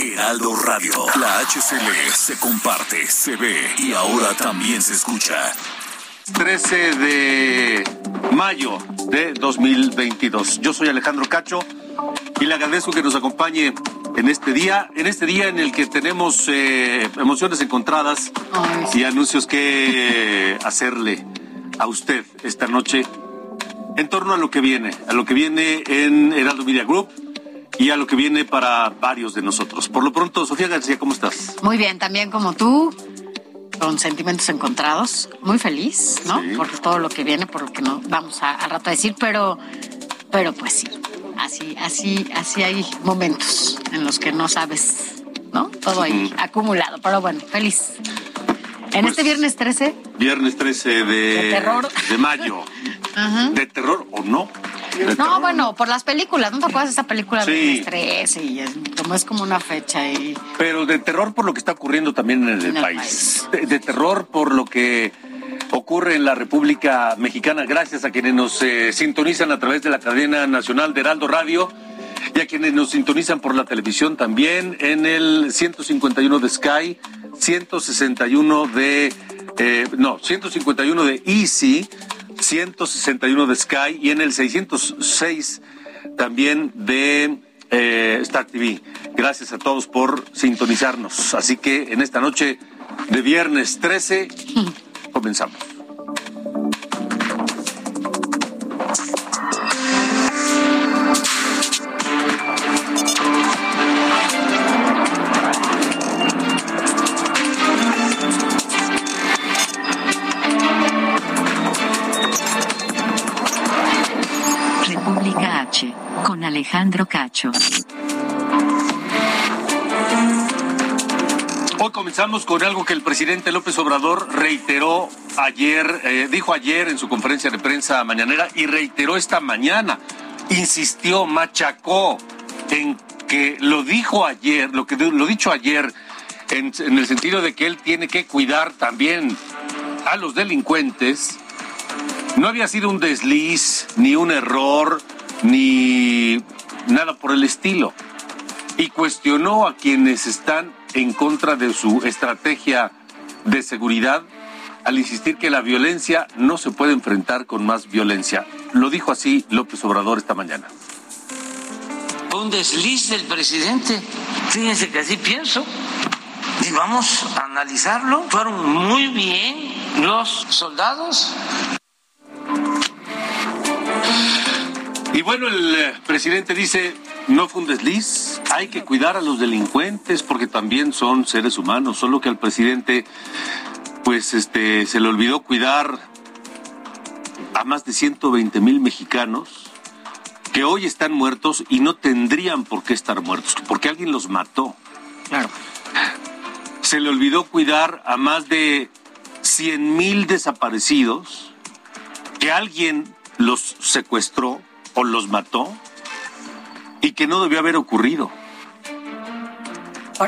Heraldo Radio. La HCL se comparte, se ve y ahora también se escucha. 13 de mayo de 2022. Yo soy Alejandro Cacho y le agradezco que nos acompañe en este día, en este día en el que tenemos eh, emociones encontradas y anuncios que hacerle a usted esta noche en torno a lo que viene, a lo que viene en Heraldo Media Group y a lo que viene para varios de nosotros. Por lo pronto, Sofía García, ¿cómo estás? Muy bien, también como tú, con sentimientos encontrados, muy feliz, ¿no? Sí. Por todo lo que viene, por lo que no vamos a, al rato a decir, pero, pero pues sí, así, así, así hay momentos en los que no sabes, ¿no? Todo ahí acumulado, pero bueno, feliz. En Pues- este viernes 13, Viernes 13 de, De terror. de mayo. ¿De terror o no? De no, bueno, por las películas, ¿no te acuerdas de esa película Sí. Viernes 13? Y es, como es como una fecha y... Pero de terror por lo que está ocurriendo también en el, En el país. De, de terror por lo que ocurre en la República Mexicana, gracias a quienes nos eh, sintonizan a través de la cadena nacional de Heraldo Radio y a quienes nos sintonizan por la televisión también en el 151 de Sky, 161 de... eh, no, 151 de Easy, 161 de Sky y en el 606 también de eh, Star TV. Gracias a todos por sintonizarnos. Así que en esta noche de viernes 13 comenzamos. Alejandro Cacho. Hoy comenzamos con algo que el presidente López Obrador reiteró ayer, eh, dijo ayer en su conferencia de prensa mañanera y reiteró esta mañana. Insistió, machacó en que lo dijo ayer, lo que lo dicho ayer, en, en el sentido de que él tiene que cuidar también a los delincuentes. No había sido un desliz, ni un error, ni nada por el estilo y cuestionó a quienes están en contra de su estrategia de seguridad al insistir que la violencia no se puede enfrentar con más violencia. Lo dijo así López Obrador esta mañana. Un desliz del presidente. Fíjense que así pienso. Y vamos a analizarlo. Fueron muy bien los soldados. Y bueno, el eh, presidente dice, no fue un desliz, hay que cuidar a los delincuentes porque también son seres humanos, solo que al presidente pues este se le olvidó cuidar a más de 120 mil mexicanos que hoy están muertos y no tendrían por qué estar muertos, porque alguien los mató. Claro. Se le olvidó cuidar a más de 100 mil desaparecidos, que alguien los secuestró o los mató y que no debió haber ocurrido.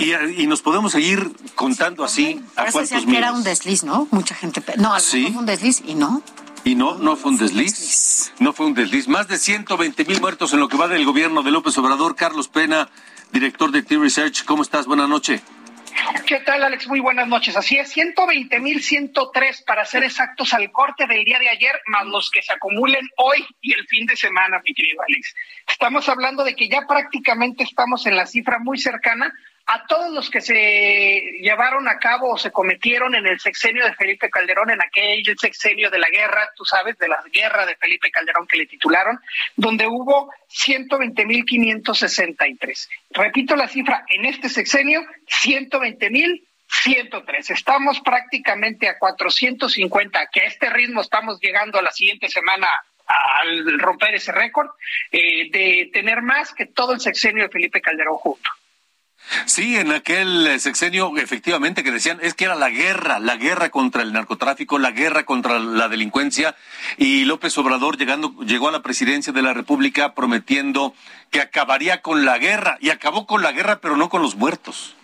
Y, y nos podemos seguir contando así a Por eso cuántos que era un desliz, ¿no? Mucha gente... No, Sí. fue un desliz y no. Y no, no fue un desliz. No fue un desliz. Más de 120 mil muertos en lo que va del gobierno de López Obrador. Carlos Pena, director de T-Research. ¿Cómo estás? Buenas noches. ¿Qué tal, Alex? Muy buenas noches. Así es, 120.103 para ser exactos al corte del día de ayer, más los que se acumulen hoy y el fin de semana, mi querido Alex. Estamos hablando de que ya prácticamente estamos en la cifra muy cercana a todos los que se llevaron a cabo o se cometieron en el sexenio de Felipe Calderón, en aquel sexenio de la guerra, tú sabes, de la guerra de Felipe Calderón que le titularon, donde hubo 120.563. Repito la cifra, en este sexenio, 120.103. Estamos prácticamente a 450, que a este ritmo estamos llegando a la siguiente semana al romper ese récord eh, de tener más que todo el sexenio de Felipe Calderón junto. Sí, en aquel sexenio efectivamente que decían es que era la guerra, la guerra contra el narcotráfico, la guerra contra la delincuencia y López Obrador llegando llegó a la presidencia de la República prometiendo que acabaría con la guerra y acabó con la guerra pero no con los muertos.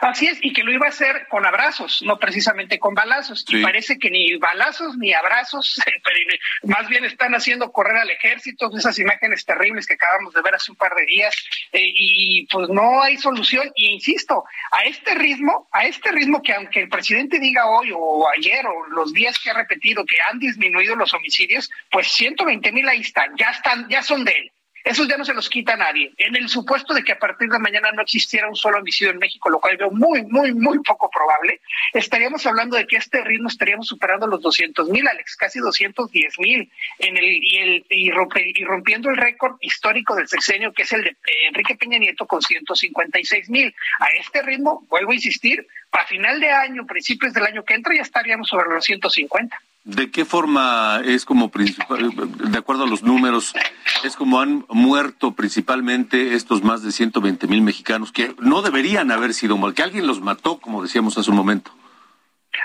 Así es, y que lo iba a hacer con abrazos, no precisamente con balazos. Y parece que ni balazos ni abrazos, más bien están haciendo correr al ejército, esas imágenes terribles que acabamos de ver hace un par de días, eh, y pues no hay solución. Y insisto, a este ritmo, a este ritmo que aunque el presidente diga hoy o ayer o los días que ha repetido que han disminuido los homicidios, pues 120 mil ahí están, ya están, ya son de él. Esos ya no se los quita nadie. En el supuesto de que a partir de mañana no existiera un solo homicidio en México, lo cual veo muy, muy, muy poco probable, estaríamos hablando de que este ritmo estaríamos superando los 200 mil, Alex, casi 210 mil, en el, y, el, y, y rompiendo el récord histórico del sexenio, que es el de Enrique Peña Nieto con 156 mil. A este ritmo, vuelvo a insistir, a final de año, principios del año que entra, ya estaríamos sobre los 150. ¿De qué forma es como principal, de acuerdo a los números, es como han muerto principalmente estos más de 120 mil mexicanos que no deberían haber sido que alguien los mató, como decíamos hace un momento?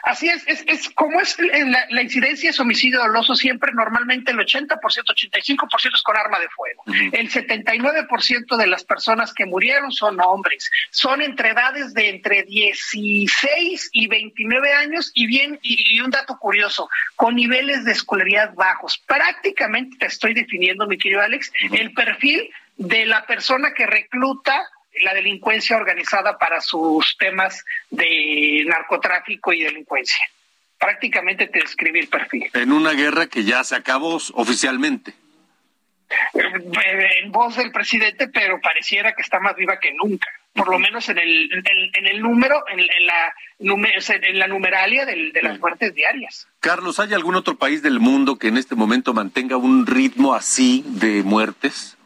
Así es, es, es como es la, la, incidencia es homicidio doloso siempre, normalmente el 80%, 85% es con arma de fuego. El 79% de las personas que murieron son hombres, son entre edades de entre 16 y 29 años y bien, y, un dato curioso, con niveles de escolaridad bajos. Prácticamente te estoy definiendo, mi querido Alex, el perfil de la persona que recluta la delincuencia organizada para sus temas de narcotráfico y delincuencia. Prácticamente te describí el perfil. En una guerra que ya se acabó oficialmente. Eh, en voz del presidente, pero pareciera que está más viva que nunca. Por lo menos en el, en, el número, en, la, en la numeralia de las muertes diarias. Carlos, ¿hay algún otro país del mundo que en este momento mantenga un ritmo así de muertes?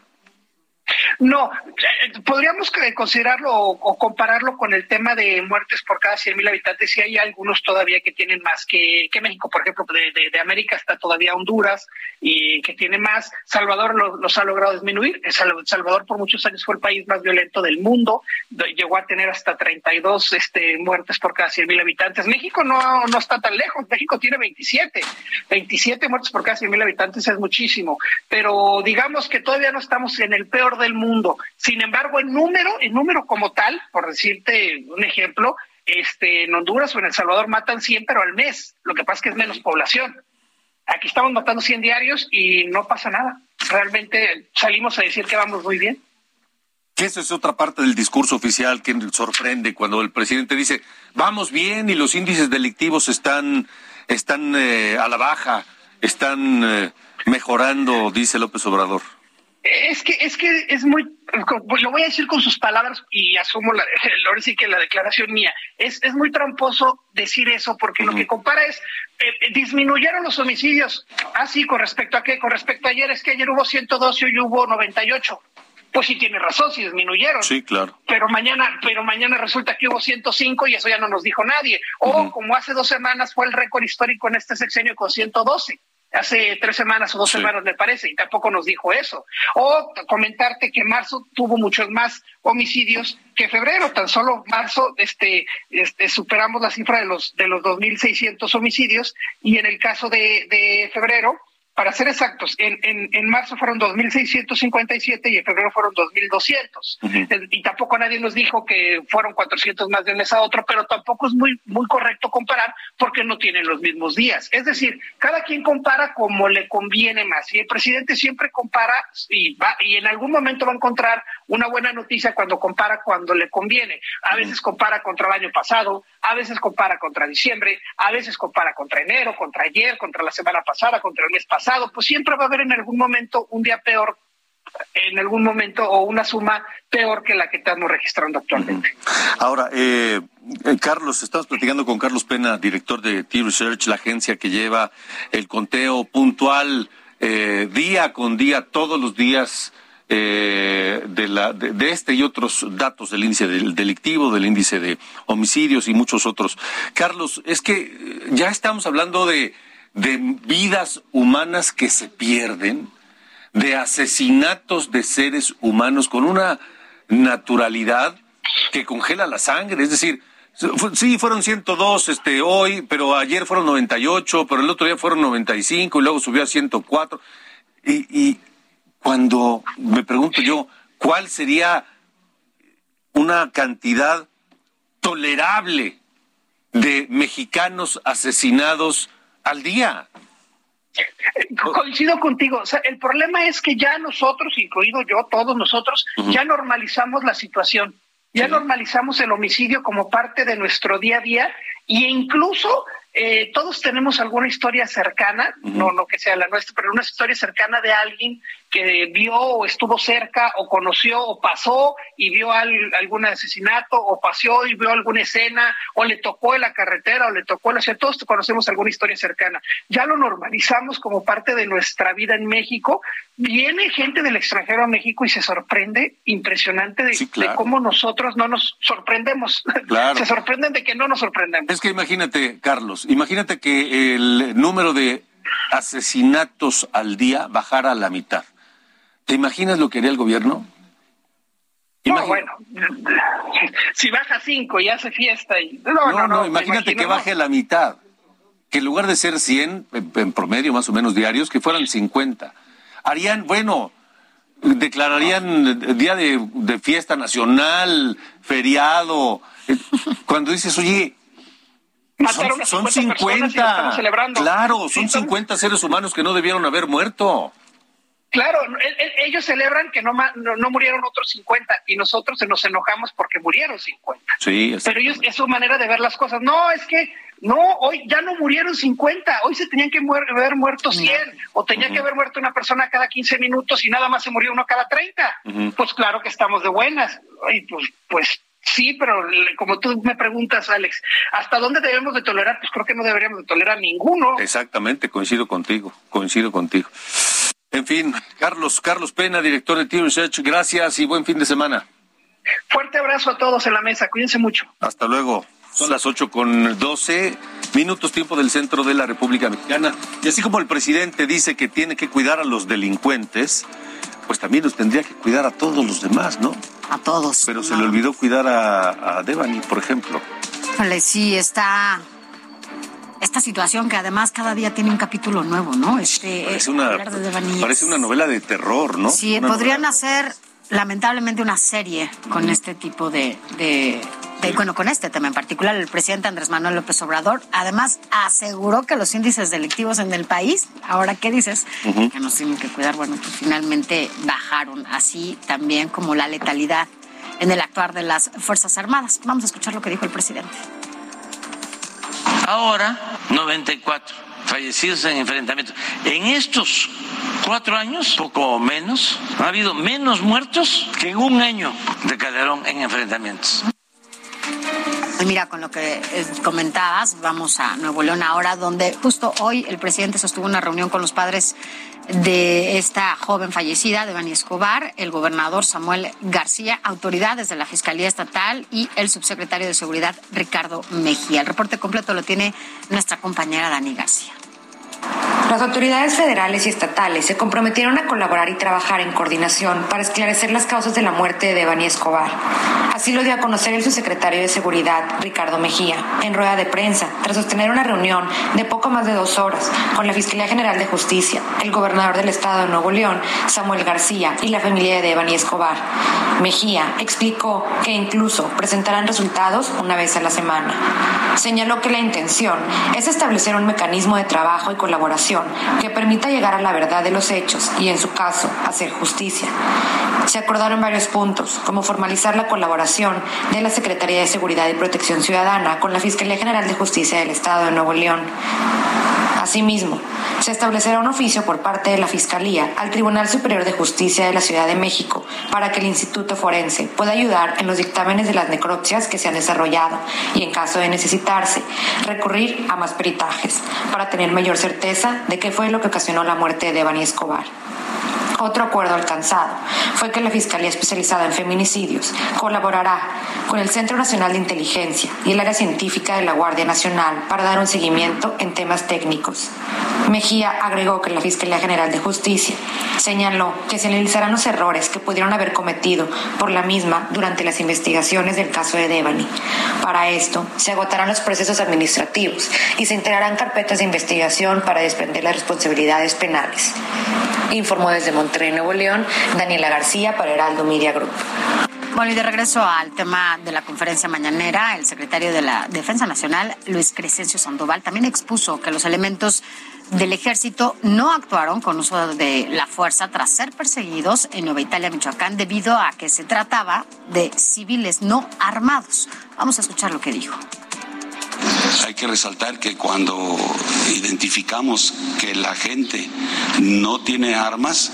No, eh, podríamos considerarlo o, compararlo con el tema de muertes por cada 100 mil habitantes. Si hay algunos todavía que tienen más que, México, por ejemplo, de, América está todavía Honduras y que tiene más. Salvador los ha logrado disminuir. Salvador por muchos años fue el país más violento del mundo. Llegó a tener hasta 32 este, muertes por cada 100 mil habitantes. México no, no está tan lejos. México tiene 27. 27 muertes por cada 100 mil habitantes es muchísimo. Pero digamos que todavía no estamos en el peor del mundo. Sin embargo, el número, el número como tal, por decirte un ejemplo, este, en Honduras o en El Salvador matan 100, pero al mes. Lo que pasa es que es menos población. Aquí estamos matando 100 diarios y no pasa nada. Realmente salimos a decir que vamos muy bien. Que eso es otra parte del discurso oficial que sorprende cuando el presidente dice, vamos bien y los índices delictivos están, están eh, a la baja, están eh, mejorando, dice López Obrador. Es que, es que es muy, lo voy a decir con sus palabras y asumo la, ahora sí que la declaración mía, es, es muy tramposo decir eso porque lo que compara es, eh, eh, disminuyeron los homicidios, así ah, con respecto a qué, con respecto a ayer, es que ayer hubo 112 y hoy hubo 98. Pues sí tiene razón, si disminuyeron. Sí, claro. Pero mañana, pero mañana resulta que hubo 105 y eso ya no nos dijo nadie. O como hace dos semanas fue el récord histórico en este sexenio con 112 hace tres semanas o dos semanas me parece, y tampoco nos dijo eso. O comentarte que marzo tuvo muchos más homicidios que febrero, tan solo marzo este, este superamos la cifra de los de los 2.600 homicidios y en el caso de, de febrero para ser exactos, en, en, en marzo fueron 2.657 y en febrero fueron 2.200. Y tampoco nadie nos dijo que fueron 400 más de un mes a otro, pero tampoco es muy, muy correcto comparar porque no tienen los mismos días. Es decir, cada quien compara como le conviene más. Y el presidente siempre compara y, va, y en algún momento va a encontrar una buena noticia cuando compara cuando le conviene. A veces compara contra el año pasado, a veces compara contra diciembre, a veces compara contra enero, contra ayer, contra la semana pasada, contra el mes pasado pues siempre va a haber en algún momento un día peor en algún momento o una suma peor que la que estamos registrando actualmente. Ahora, eh, eh, Carlos, estamos platicando con Carlos Pena, director de T-Research, la agencia que lleva el conteo puntual eh, día con día, todos los días. de, la, de, este y otros datos del índice del delictivo, del índice de homicidios y muchos otros. Carlos, es que ya estamos hablando de de vidas humanas que se pierden, de asesinatos de seres humanos con una naturalidad que congela la sangre. Es decir, sí, fueron 102 este, hoy, pero ayer fueron 98, pero el otro día fueron 95 y luego subió a 104. Y, y cuando me pregunto yo, ¿cuál sería una cantidad tolerable de mexicanos asesinados al día? Coincido contigo. O sea, el problema es que ya nosotros, incluido yo, todos nosotros, ya normalizamos la situación. Ya normalizamos el homicidio como parte de nuestro día a día e incluso eh, todos tenemos alguna historia cercana, no, no que sea la nuestra, pero una historia cercana de alguien que vio o estuvo cerca o conoció o pasó y vio algún asesinato o paseó y vio alguna escena o le tocó en la carretera o le tocó en la ciudad. Todos conocemos alguna historia cercana. Ya lo normalizamos como parte de nuestra vida en México. Viene gente del extranjero a México y se sorprende impresionante de, cómo nosotros no nos sorprendemos. se sorprenden de que no nos sorprendemos. Es que imagínate, Carlos, imagínate que el número de asesinatos al día bajara a la mitad. ¿Te imaginas lo que haría el gobierno? No, bueno, si baja cinco y hace fiesta y... No, no, no, imagínate que baje la mitad. Que en lugar de ser 100 en promedio más o menos diarios, que fueran 50. Harían, bueno, declararían día de, de fiesta nacional, feriado. Cuando dices, oye, son, 50. Claro, son 50 seres humanos que no debieron haber muerto. Claro, ellos celebran que no, no, murieron otros 50 y nosotros nos enojamos porque murieron 50. Sí, Pero ellos, es su manera de ver las cosas. No, es que no, hoy ya no murieron 50, hoy se tenían que haber muerto 100 o tenía que haber muerto una persona cada 15 minutos y nada más se murió uno cada 30. Pues claro que estamos de buenas. Y pues, pues Sí, pero como tú me preguntas, Alex, ¿hasta dónde debemos de tolerar? Pues creo que no deberíamos de tolerar ninguno. Exactamente, coincido contigo, coincido contigo. En fin, Carlos, Carlos Pena, director de Team Research, gracias y buen fin de semana. Fuerte abrazo a todos en la mesa, cuídense mucho. Hasta luego. Son las ocho con doce minutos tiempo del centro de la República Mexicana. Y así como el presidente dice que tiene que cuidar a los delincuentes, pues también nos tendría que cuidar a todos los demás, ¿no? A todos. Pero se le olvidó cuidar a, a Devani, por ejemplo. Vale, sí, está esta situación que además cada día tiene un capítulo nuevo, ¿no? Este, parece, una, parece una novela de terror, ¿no? Sí, podrían hacer lamentablemente una serie con este tipo de, de, bueno, con este tema en particular, el presidente Andrés Manuel López Obrador, además aseguró que los índices delictivos en el país, ahora qué dices, que nos tienen que cuidar, bueno, pues finalmente bajaron, así también como la letalidad en el actuar de las Fuerzas Armadas. Vamos a escuchar lo que dijo el presidente. Ahora, 94 fallecidos en enfrentamientos. En estos cuatro años, poco menos, ha habido menos muertos que en un año de Calderón en enfrentamientos. Mira, con lo que comentabas, vamos a Nuevo León ahora, donde justo hoy el presidente sostuvo una reunión con los padres de esta joven fallecida, de Bani Escobar, el gobernador Samuel García, autoridades de la Fiscalía Estatal y el subsecretario de Seguridad Ricardo Mejía. El reporte completo lo tiene nuestra compañera Dani García. Las autoridades federales y estatales se comprometieron a colaborar y trabajar en coordinación para esclarecer las causas de la muerte de Devani Escobar. Así lo dio a conocer el subsecretario de Seguridad, Ricardo Mejía, en rueda de prensa, tras sostener una reunión de poco más de dos horas con la Fiscalía General de Justicia, el gobernador del estado de Nuevo León, Samuel García, y la familia de Devani Escobar. Mejía explicó que incluso presentarán resultados una vez a la semana. Señaló que la intención es establecer un mecanismo de trabajo y colaboración que permita llegar a la verdad de los hechos y, en su caso, hacer justicia. Se acordaron varios puntos, como formalizar la colaboración de la Secretaría de Seguridad y Protección Ciudadana con la Fiscalía General de Justicia del Estado de Nuevo León. Asimismo, se establecerá un oficio por parte de la Fiscalía al Tribunal Superior de Justicia de la Ciudad de México para que el Instituto Forense pueda ayudar en los dictámenes de las necropsias que se han desarrollado y, en caso de necesitarse, recurrir a más peritajes para tener mayor certeza de qué fue lo que ocasionó la muerte de Evany Escobar. Otro acuerdo alcanzado fue que la Fiscalía Especializada en Feminicidios colaborará con el Centro Nacional de Inteligencia y el área científica de la Guardia Nacional para dar un seguimiento en temas técnicos. Mejía agregó que la Fiscalía General de Justicia señaló que se analizarán los errores que pudieron haber cometido por la misma durante las investigaciones del caso de Devani. Para esto, se agotarán los procesos administrativos y se integrarán carpetas de investigación para desprender las responsabilidades penales. Informó desde Monterrey, Nuevo León, Daniela García para Heraldo Media Group. Bueno, y de regreso al tema de la conferencia mañanera, el secretario de la Defensa Nacional, Luis Crescencio Sandoval, también expuso que los elementos del ejército no actuaron con uso de la fuerza tras ser perseguidos en Nueva Italia, Michoacán, debido a que se trataba de civiles no armados. Vamos a escuchar lo que dijo. Hay que resaltar que cuando identificamos que la gente no tiene armas,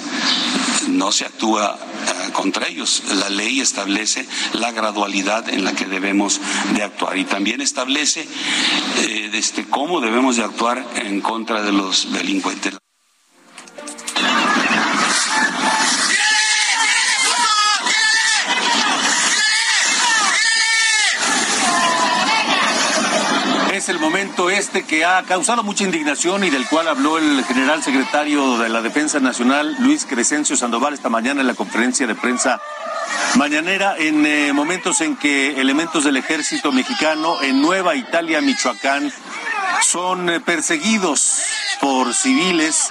no se actúa eh, contra ellos. La ley establece la gradualidad en la que debemos de actuar y también establece eh, este, cómo debemos de actuar en contra de los delincuentes. Es el momento este que ha causado mucha indignación y del cual habló el general secretario de la Defensa Nacional, Luis Crescencio Sandoval, esta mañana en la conferencia de prensa mañanera, en eh, momentos en que elementos del ejército mexicano en Nueva Italia, Michoacán, son eh, perseguidos por civiles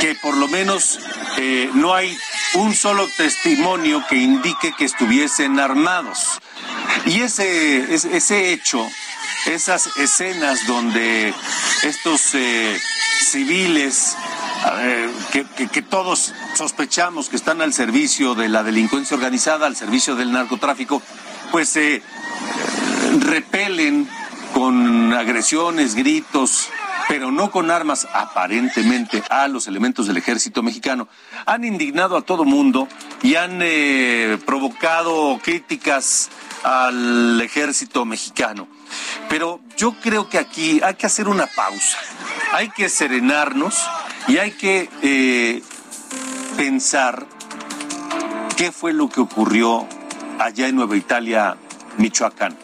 que por lo menos eh, no hay un solo testimonio que indique que estuviesen armados. Y ese, ese hecho esas escenas donde estos eh, civiles que, todos sospechamos que están al servicio de la delincuencia organizada, al servicio del narcotráfico, pues se repelen con agresiones, gritos, pero no con armas aparentemente a los elementos del ejército mexicano, han indignado a todo mundo y han eh, provocado críticas al ejército mexicano. Pero yo creo que aquí hay que hacer una pausa, hay que serenarnos y hay que eh, pensar qué fue lo que ocurrió allá en Nueva Italia, Michoacán.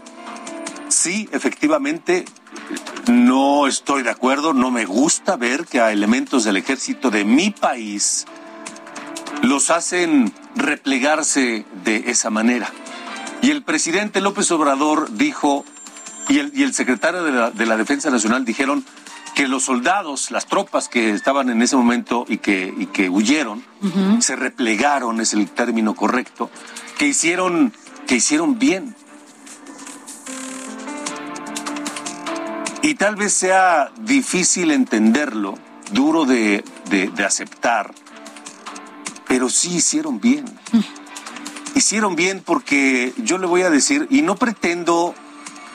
Sí, efectivamente, no estoy de acuerdo, no me gusta ver que a elementos del ejército de mi país los hacen replegarse de esa manera. Y el presidente López Obrador dijo y el, y el secretario de la, de la, Defensa Nacional dijeron que los soldados, las tropas que estaban en ese momento y que, y que huyeron, uh -huh. se replegaron, es el término correcto, que hicieron, que hicieron bien. Y tal vez sea difícil entenderlo, duro de, de, de aceptar, pero sí hicieron bien. Hicieron bien porque yo le voy a decir, y no pretendo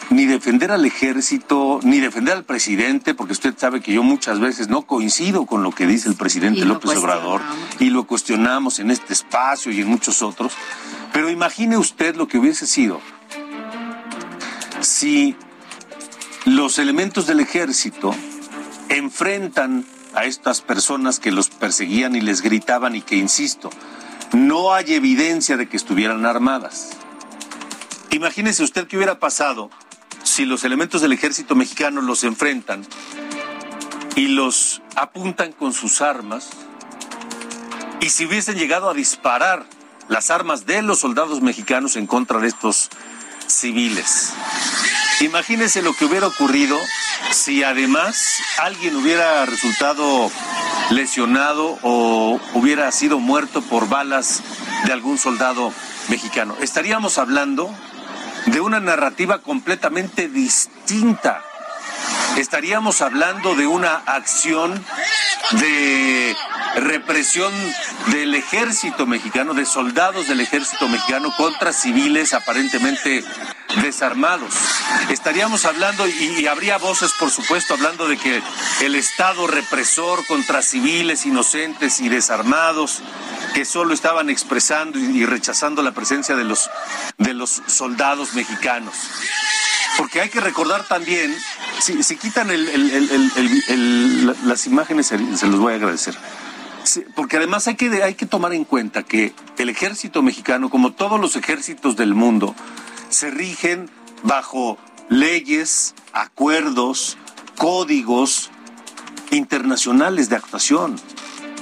ni defender al ejército, ni defender al presidente, porque usted sabe que yo muchas veces no coincido con lo que dice el presidente López Obrador y lo cuestionamos en este espacio y en muchos otros. Pero imagine usted lo que hubiese sido si los elementos del ejército enfrentan a estas personas que los perseguían y les gritaban y que, insisto, no hay evidencia de que estuvieran armadas. Imagínese usted qué hubiera pasado si los elementos del ejército mexicano los enfrentan y los apuntan con sus armas, y si hubiesen llegado a disparar las armas de los soldados mexicanos en contra de estos civiles. Imagínese lo que hubiera ocurrido si además alguien hubiera resultado lesionado o hubiera sido muerto por balas de algún soldado mexicano. Estaríamos hablando de una narrativa completamente distinta. Estaríamos hablando de una acción de represión del ejército mexicano, de soldados del ejército mexicano contra civiles aparentemente desarmados. Estaríamos hablando, y, habría voces, por supuesto, hablando de que el Estado represor contra civiles inocentes y desarmados, que solo estaban expresando y, rechazando la presencia de los, de los soldados mexicanos. Porque hay que recordar también, si, quitan las imágenes, se los voy a agradecer. Porque además hay que, hay que tomar en cuenta que el ejército mexicano, como todos los ejércitos del mundo, se rigen bajo leyes, acuerdos, códigos internacionales de actuación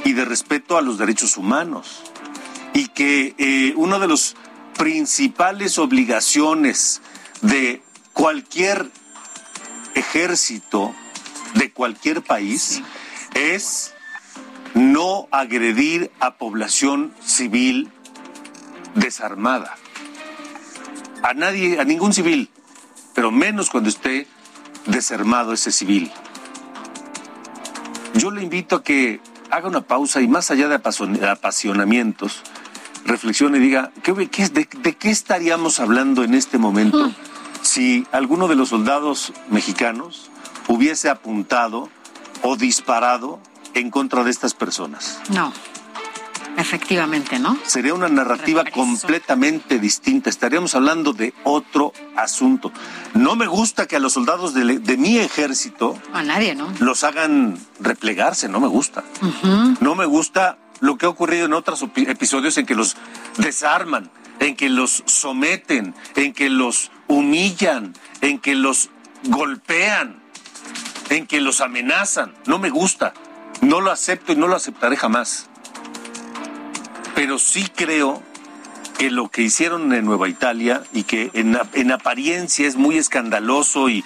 y de respeto a los derechos humanos. Y que eh, una de las principales obligaciones de cualquier ejército de cualquier país es no agredir a población civil desarmada. A nadie, a ningún civil, pero menos cuando esté desarmado ese civil. Yo le invito a que haga una pausa y más allá de apasionamientos, reflexione y diga, de, qué estaríamos hablando en este momento si alguno de los soldados mexicanos hubiese apuntado o disparado en contra de estas personas? No. Efectivamente, ¿no? Sería una narrativa completamente distinta. Estaríamos hablando de otro asunto. No me gusta que a los soldados de, mi ejército. A nadie, ¿no? Los hagan replegarse, no me gusta. No me gusta lo que ha ocurrido en otros episodios en que los desarman, en que los someten, en que los humillan, en que los golpean, en que los amenazan. No me gusta. No lo acepto y no lo aceptaré jamás. Pero sí creo que lo que hicieron en Nueva Italia y que en, apariencia es muy escandaloso y,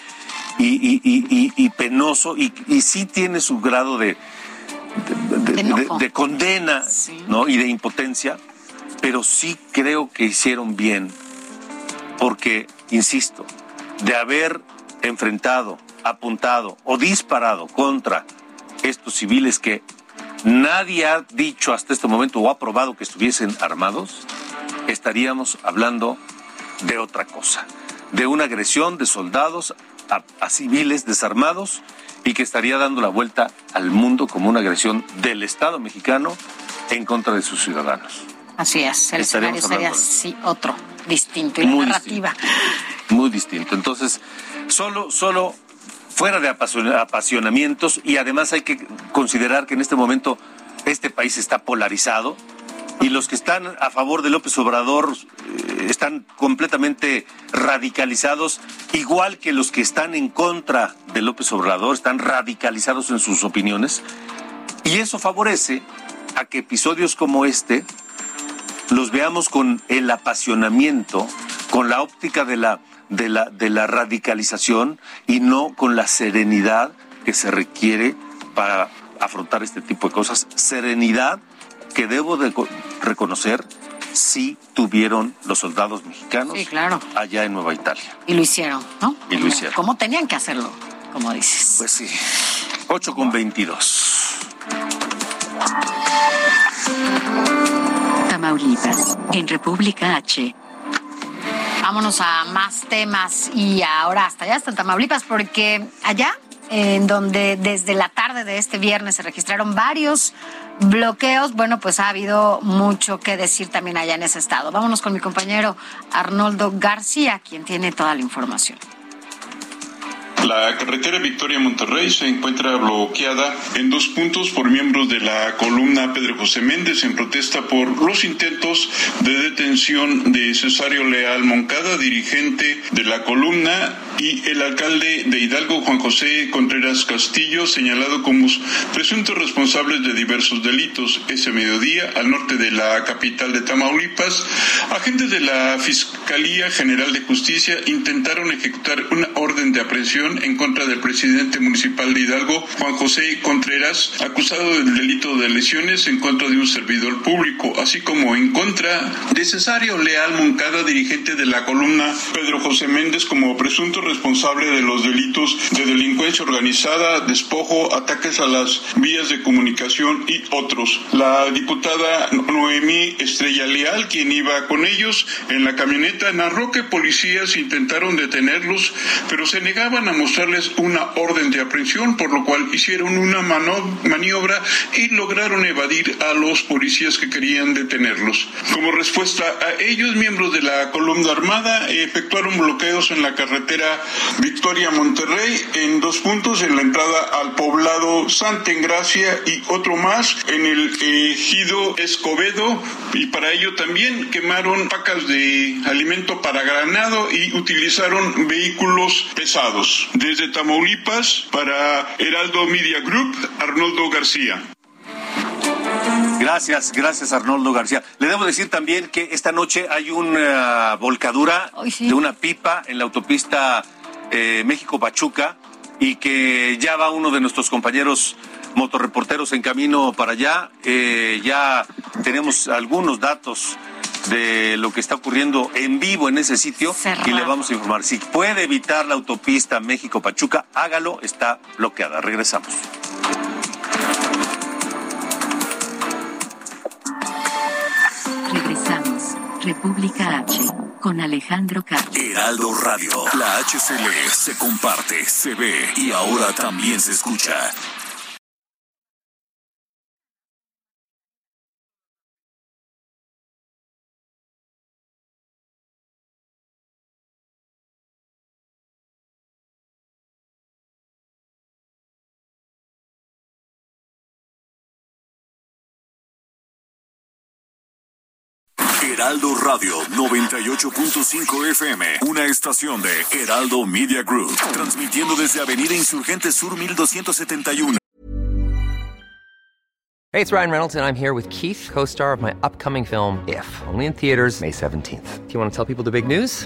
y, penoso y, sí tiene su grado de, de, condena ¿no? y de impotencia, pero sí creo que hicieron bien, porque, insisto, de haber enfrentado, apuntado o disparado contra estos civiles que nadie ha dicho hasta este momento o ha probado que estuviesen armados, estaríamos hablando de otra cosa, de una agresión de soldados a, civiles desarmados y que estaría dando la vuelta al mundo como una agresión del Estado mexicano en contra de sus ciudadanos. Así es, el escenario sería sí, otro, distinto, y la narrativa. muy distinto. Entonces, solo, solo fuera de apasionamientos y además hay que considerar que en este momento este país está polarizado y los que están a favor de López Obrador eh, están completamente radicalizados, igual que los que están en contra de López Obrador están radicalizados en sus opiniones. Y eso favorece a que episodios como este los veamos con el apasionamiento, con la óptica de la de la, de la radicalización y no con la serenidad que se requiere para afrontar este tipo de cosas. Serenidad que debo de reconocer sí tuvieron los soldados mexicanos allá en Nueva Italia. Y lo hicieron, ¿no? Y lo hicieron. Como tenían que hacerlo, como dices. Pues sí. 8 con 22. Tamaulipas, en República H. Vámonos a más temas y ahora hasta allá, hasta Tamaulipas, porque allá, en donde desde la tarde de este viernes se registraron varios bloqueos, bueno, pues ha habido mucho que decir también allá en ese estado. Vámonos con mi compañero Arnoldo García, quien tiene toda la información. La carretera Victoria-Monterrey se encuentra bloqueada en dos puntos por miembros de la columna Pedro José Méndez en protesta por los intentos de detención de Cesario Leal Moncada, dirigente de la columna, y el alcalde de Hidalgo, Juan José Contreras Castillo, señalado como presuntos responsables de diversos delitos. Ese mediodía, al norte de la capital de Tamaulipas, agentes de la Fiscalía General de Justicia intentaron ejecutar una orden de aprehensión en contra del presidente municipal de Hidalgo, Juan José Contreras, acusado del delito de lesiones en contra de un servidor público, así como en contra de Cesario Leal Moncada, dirigente de la columna Pedro José Méndez, como presunto responsable de los delitos de delincuencia organizada, despojo, ataques a las vías de comunicación y otros. La diputada Noemí Estrella Leal, quien iba con ellos en la camioneta, narró que policías intentaron detenerlos, pero se negaban a mostrarles una orden de aprehensión, por lo cual hicieron una maniobra y lograron evadir a los policías que querían detenerlos. Como respuesta a ellos, miembros de la columna armada efectuaron bloqueos en la carretera Victoria-Monterrey en dos puntos, en la entrada al poblado Santa Engracia y otro más en el ejido Escobedo y para ello también quemaron pacas de alimento para granado y utilizaron vehículos pesados. Desde Tamaulipas, para Heraldo Media Group, Arnoldo García. Gracias, gracias Arnoldo García. Le debo decir también que esta noche hay una volcadura de una pipa en la autopista eh, México-Pachuca y que ya va uno de nuestros compañeros motorreporteros en camino para allá. Eh, ya tenemos algunos datos de lo que está ocurriendo en vivo en ese sitio y le vamos a informar. Si puede evitar la autopista México-Pachuca, hágalo, está bloqueada. Regresamos. Regresamos. República H. Con Alejandro Cacho. Heraldo Radio. La HCL se comparte, se ve y ahora también se escucha. Heraldo Radio 98.5 FM, una estación de Heraldo Media Group, transmitiendo desde Avenida Insurgente Sur 1271. Hey, it's Ryan Reynolds and I'm here with Keith, co-star of my upcoming film If, only in theaters May 17th. Do you want to tell people the big news?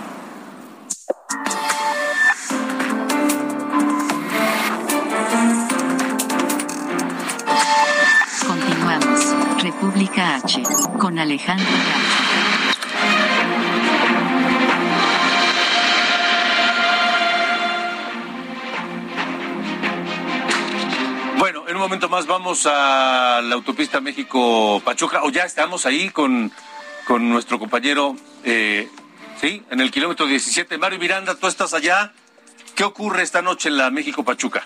Continuamos. República H. Con Alejandro. Bueno, en un momento más vamos a la autopista México-Pachuca, o ya estamos ahí con, con nuestro compañero, eh, sí, en el kilómetro 17. Mario Miranda, tú estás allá. ¿Qué ocurre esta noche en la México-Pachuca?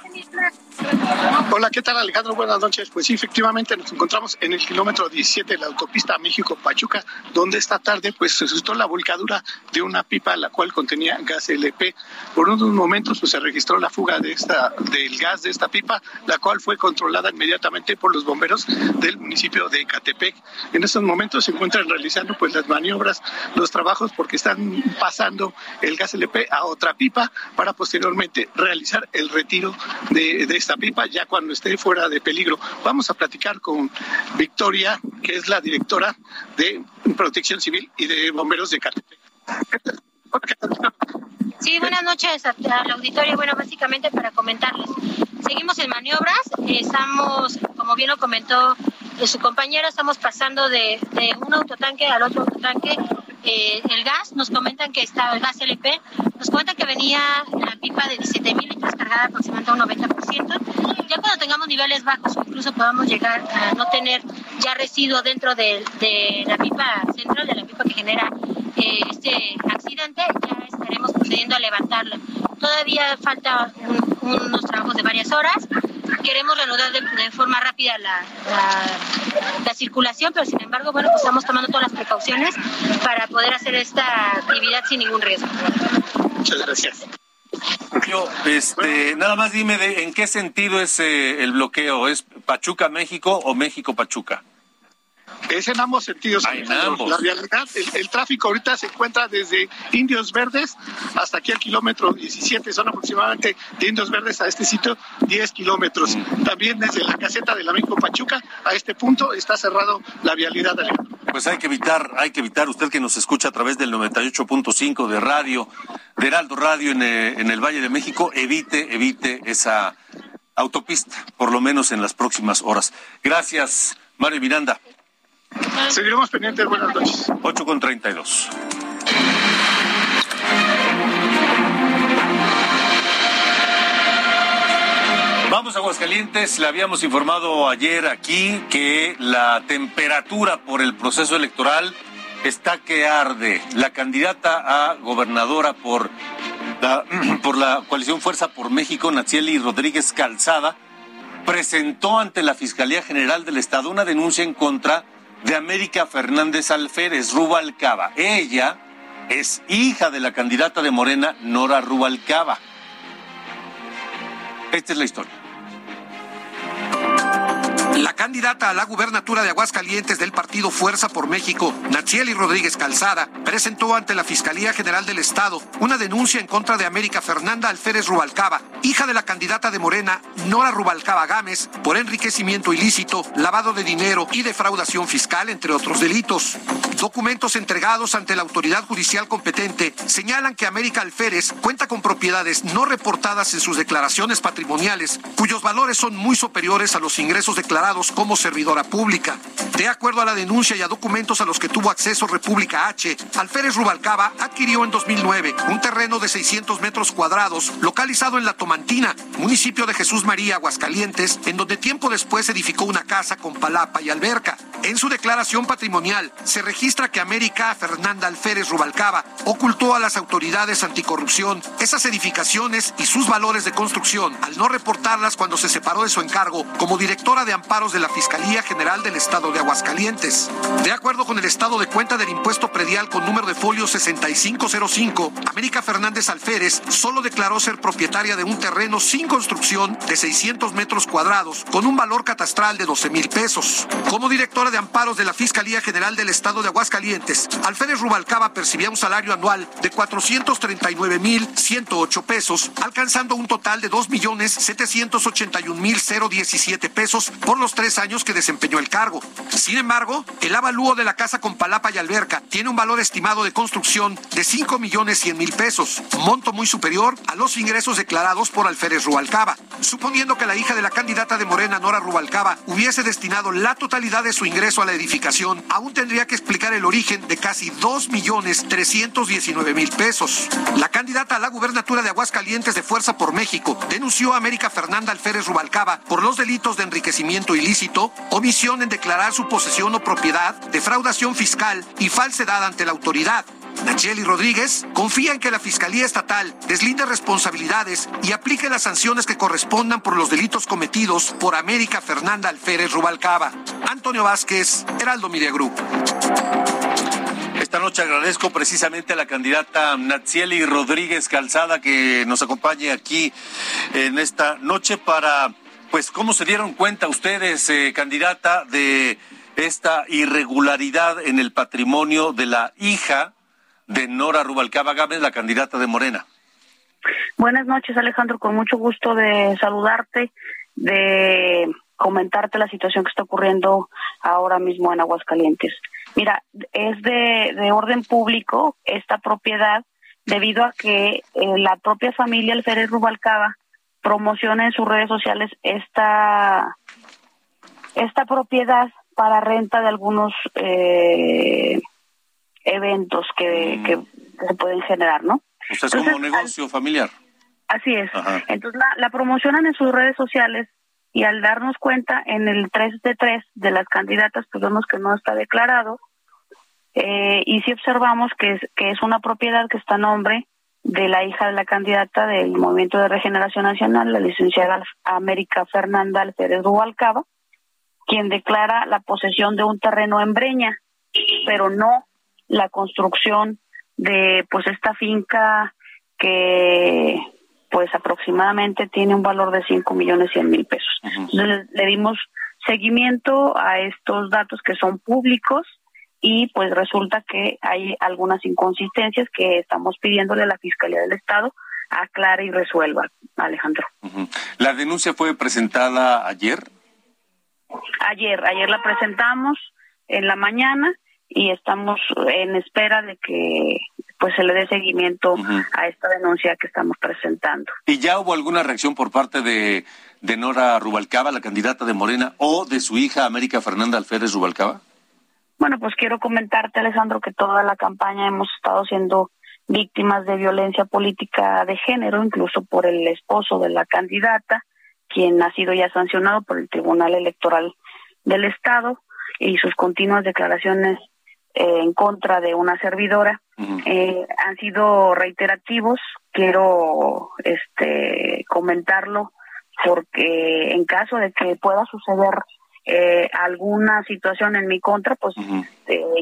Hola, ¿qué tal Alejandro? Buenas noches. Pues sí, efectivamente nos encontramos en el kilómetro 17 de la autopista México-Pachuca, donde esta tarde pues se suscitó la volcadura de una pipa la cual contenía gas LP. Por unos momentos pues se registró la fuga de esta, del gas de esta pipa, la cual fue controlada inmediatamente por los bomberos del municipio de Catepec. En estos momentos se encuentran realizando pues las maniobras, los trabajos porque están pasando el gas LP a otra pipa para posteriormente realizar el retiro de, de esta pipa ya cuando esté fuera de peligro. Vamos a platicar con Victoria, que es la directora de Protección Civil y de Bomberos de Catepec. Sí, buenas noches al auditorio. Bueno, básicamente para comentarles. Seguimos en maniobras. Estamos, como bien lo comentó su compañera, estamos pasando de, de un autotanque al otro autotanque. Eh, el gas, nos comentan que está el gas LP, nos comentan que venía la pipa de 17 mil litros cargada aproximadamente un 90%. Ya cuando tengamos niveles bajos incluso podamos llegar a no tener ya residuo dentro de, de la pipa central, de la pipa que genera eh, este accidente, ya estaremos procediendo a levantarla. Todavía falta un- unos trabajos de varias horas. Queremos reanudar de, de forma rápida la, la- la circulación, pero sin embargo, bueno, pues estamos tomando todas las precauciones para poder hacer esta actividad sin ningún riesgo. Muchas gracias. Yo, este, nada más dime de, en qué sentido es eh, el bloqueo. ¿Es Pachuca-México o México-Pachuca? Es en ambos sentidos. Ah, en Alejandro. ambos. La realidad, el, el tráfico ahorita se encuentra desde Indios Verdes hasta aquí al kilómetro 17, son aproximadamente de Indios Verdes a este sitio 10 kilómetros. Mm. También desde la caseta de la México Pachuca a este punto está cerrado la vialidad. Pues hay que evitar, hay que evitar, usted que nos escucha a través del 98.5 de radio, de Heraldo Radio en, eh, en el Valle de México, evite, evite esa autopista, por lo menos en las próximas horas. Gracias, Mario Miranda. Seguiremos pendientes. Buenas noches. 8 con 32. Vamos a Aguascalientes. Le habíamos informado ayer aquí que la temperatura por el proceso electoral está que arde. La candidata a gobernadora por por la coalición Fuerza por México, Natsieli Rodríguez Calzada, presentó ante la Fiscalía General del Estado una denuncia en contra América Fernández Alférez Rubalcaba. Ella es hija de la candidata de Morena, Nora Rubalcaba. Esta es la historia. La candidata a la gubernatura de Aguascalientes del partido Fuerza por México, Nachieli Rodríguez Calzada, presentó ante la Fiscalía General del Estado una denuncia en contra de América Fernanda Alférez Rubalcaba, hija de la candidata de Morena, Nora Rubalcaba Gámez, por enriquecimiento ilícito, lavado de dinero y defraudación fiscal, entre otros delitos. Documentos entregados ante la autoridad judicial competente señalan que América Alférez cuenta con propiedades no reportadas en sus declaraciones patrimoniales, cuyos valores son muy superiores a los ingresos declarados como servidora pública. De acuerdo a la denuncia y a documentos a los que tuvo acceso República H, Alférez Rubalcaba adquirió en 2009 un terreno de 600 metros cuadrados localizado en La Tomantina, municipio de Jesús María, Aguascalientes, en donde tiempo después edificó una casa con palapa y alberca. En su declaración patrimonial se registra que América Fernanda Alférez Rubalcaba ocultó a las autoridades anticorrupción esas edificaciones y sus valores de construcción al no reportarlas cuando se separó de su encargo como directora de amparo de la Fiscalía General del Estado de Aguascalientes. De acuerdo con el estado de cuenta del impuesto predial con número de folio 6505, América Fernández Alférez solo declaró ser propietaria de un terreno sin construcción de 600 metros cuadrados con un valor catastral de 12 mil pesos. Como directora de amparos de la Fiscalía General del Estado de Aguascalientes, Alférez Rubalcaba percibía un salario anual de 439 mil 108 pesos, alcanzando un total de 2 millones 781 mil 017 pesos por los tres años que desempeñó el cargo. Sin embargo, el avalúo de la casa con palapa y alberca tiene un valor estimado de construcción de 5 millones 100 mil pesos, monto muy superior a los ingresos declarados por Alférez Rubalcaba. Suponiendo que la hija de la candidata de Morena, Nora Rubalcaba, hubiese destinado la totalidad de su ingreso a la edificación, aún tendría que explicar el origen de casi 2 millones 319 mil pesos. La candidata a la gubernatura de Aguascalientes de Fuerza por México denunció a América Fernanda Alférez Rubalcaba por los delitos de enriquecimiento ilícito, omisión en declarar su posesión o propiedad, defraudación fiscal y falsedad ante la autoridad. Nacheli Rodríguez confía en que la Fiscalía Estatal deslinde responsabilidades y aplique las sanciones que correspondan por los delitos cometidos por América Fernanda Alférez Rubalcaba. Antonio Vázquez, Heraldo Media Group. Esta noche agradezco precisamente a la candidata Natsieli Rodríguez Calzada que nos acompañe aquí en esta noche para, pues, cómo se dieron cuenta ustedes, eh, candidata, de esta irregularidad en el patrimonio de la hija de Nora Rubalcaba Gámez, la candidata de Morena. Buenas noches, Alejandro. Con mucho gusto de saludarte, de comentarte la situación que está ocurriendo ahora mismo en Aguascalientes. Mira, es de, de orden público esta propiedad debido a que eh, la propia familia Alférez Rubalcaba promociona en sus redes sociales esta, esta propiedad para renta de algunos eh, eventos que, que, se pueden generar, ¿no? O sea, es como negocio familiar. Así es. Entonces la, la promocionan en sus redes sociales y al darnos cuenta en el 3 de 3 de las candidatas, pues vemos que no está declarado. Eh, y si observamos que es, que es una propiedad que está a nombre de la hija de la candidata del Movimiento de Regeneración Nacional, la licenciada América Fernanda Alférez Rubalcaba, quien declara la posesión de un terreno en Breña, pero no la construcción de pues esta finca que pues aproximadamente tiene un valor de 5 millones 100 mil pesos. Entonces le, le dimos seguimiento a estos datos que son públicos y pues resulta que hay algunas inconsistencias que estamos pidiéndole a la Fiscalía del Estado aclare y resuelva, Alejandro. ¿La denuncia fue presentada ayer? Ayer, ayer la presentamos en la mañana y estamos en espera de que pues se le dé seguimiento a esta denuncia que estamos presentando. ¿Y ya hubo alguna reacción por parte de, de Nora Rubalcaba, la candidata de Morena, o de su hija América Fernanda Alférez Rubalcaba? Bueno, pues quiero comentarte, Alejandro, que toda la campaña hemos estado siendo víctimas de violencia política de género, incluso por el esposo de la candidata, quien ha sido ya sancionado por el Tribunal Electoral del Estado y sus continuas declaraciones eh, en contra de una servidora. Eh, han sido reiterativos. Quiero este comentarlo porque en caso de que pueda suceder eh, alguna situación en mi contra, pues